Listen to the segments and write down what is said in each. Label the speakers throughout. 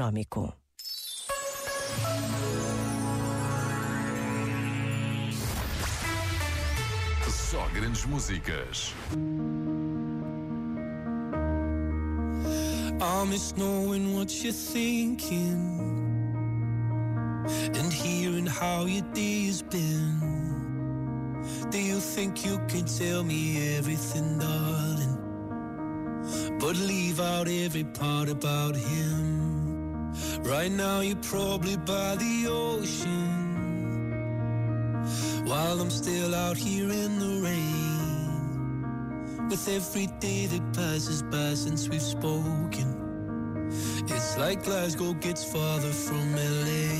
Speaker 1: econômico.
Speaker 2: Só grandes músicas.
Speaker 3: I miss knowing what you're thinking and hearing how your day has been. Do you think you can tell me everything, darling? But leave out every part about him. Right now, you're probably by the ocean while I'm still out here in the rain. With every day that passes by since we've spoken, it's like Glasgow gets farther from LA.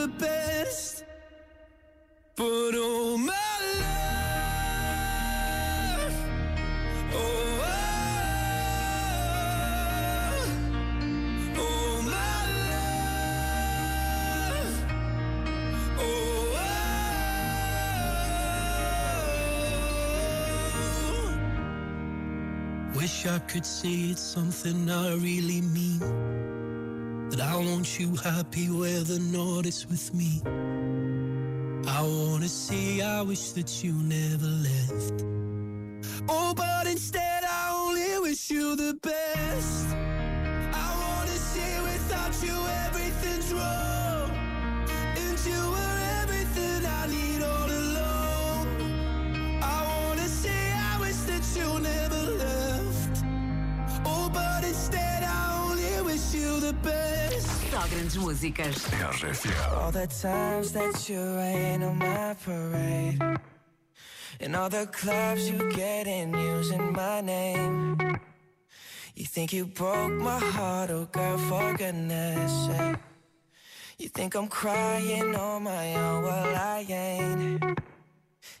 Speaker 3: the best. But oh ah, my love, oh, oh, oh my love, oh, oh. Wish I could say it's something I really mean. That I want you happy whether or not it's with me. I wanna say I wish that you never left. Best.
Speaker 1: Só grandes músicas.
Speaker 4: All the times that you rain on my parade And all the clubs you get in using my name You think you broke my heart, oh girl, for goodness sake You think I'm crying on my own, well I ain't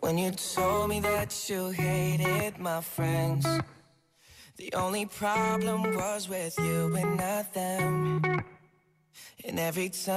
Speaker 4: When you told me that you hated my friends the only problem was with you and not them. And every time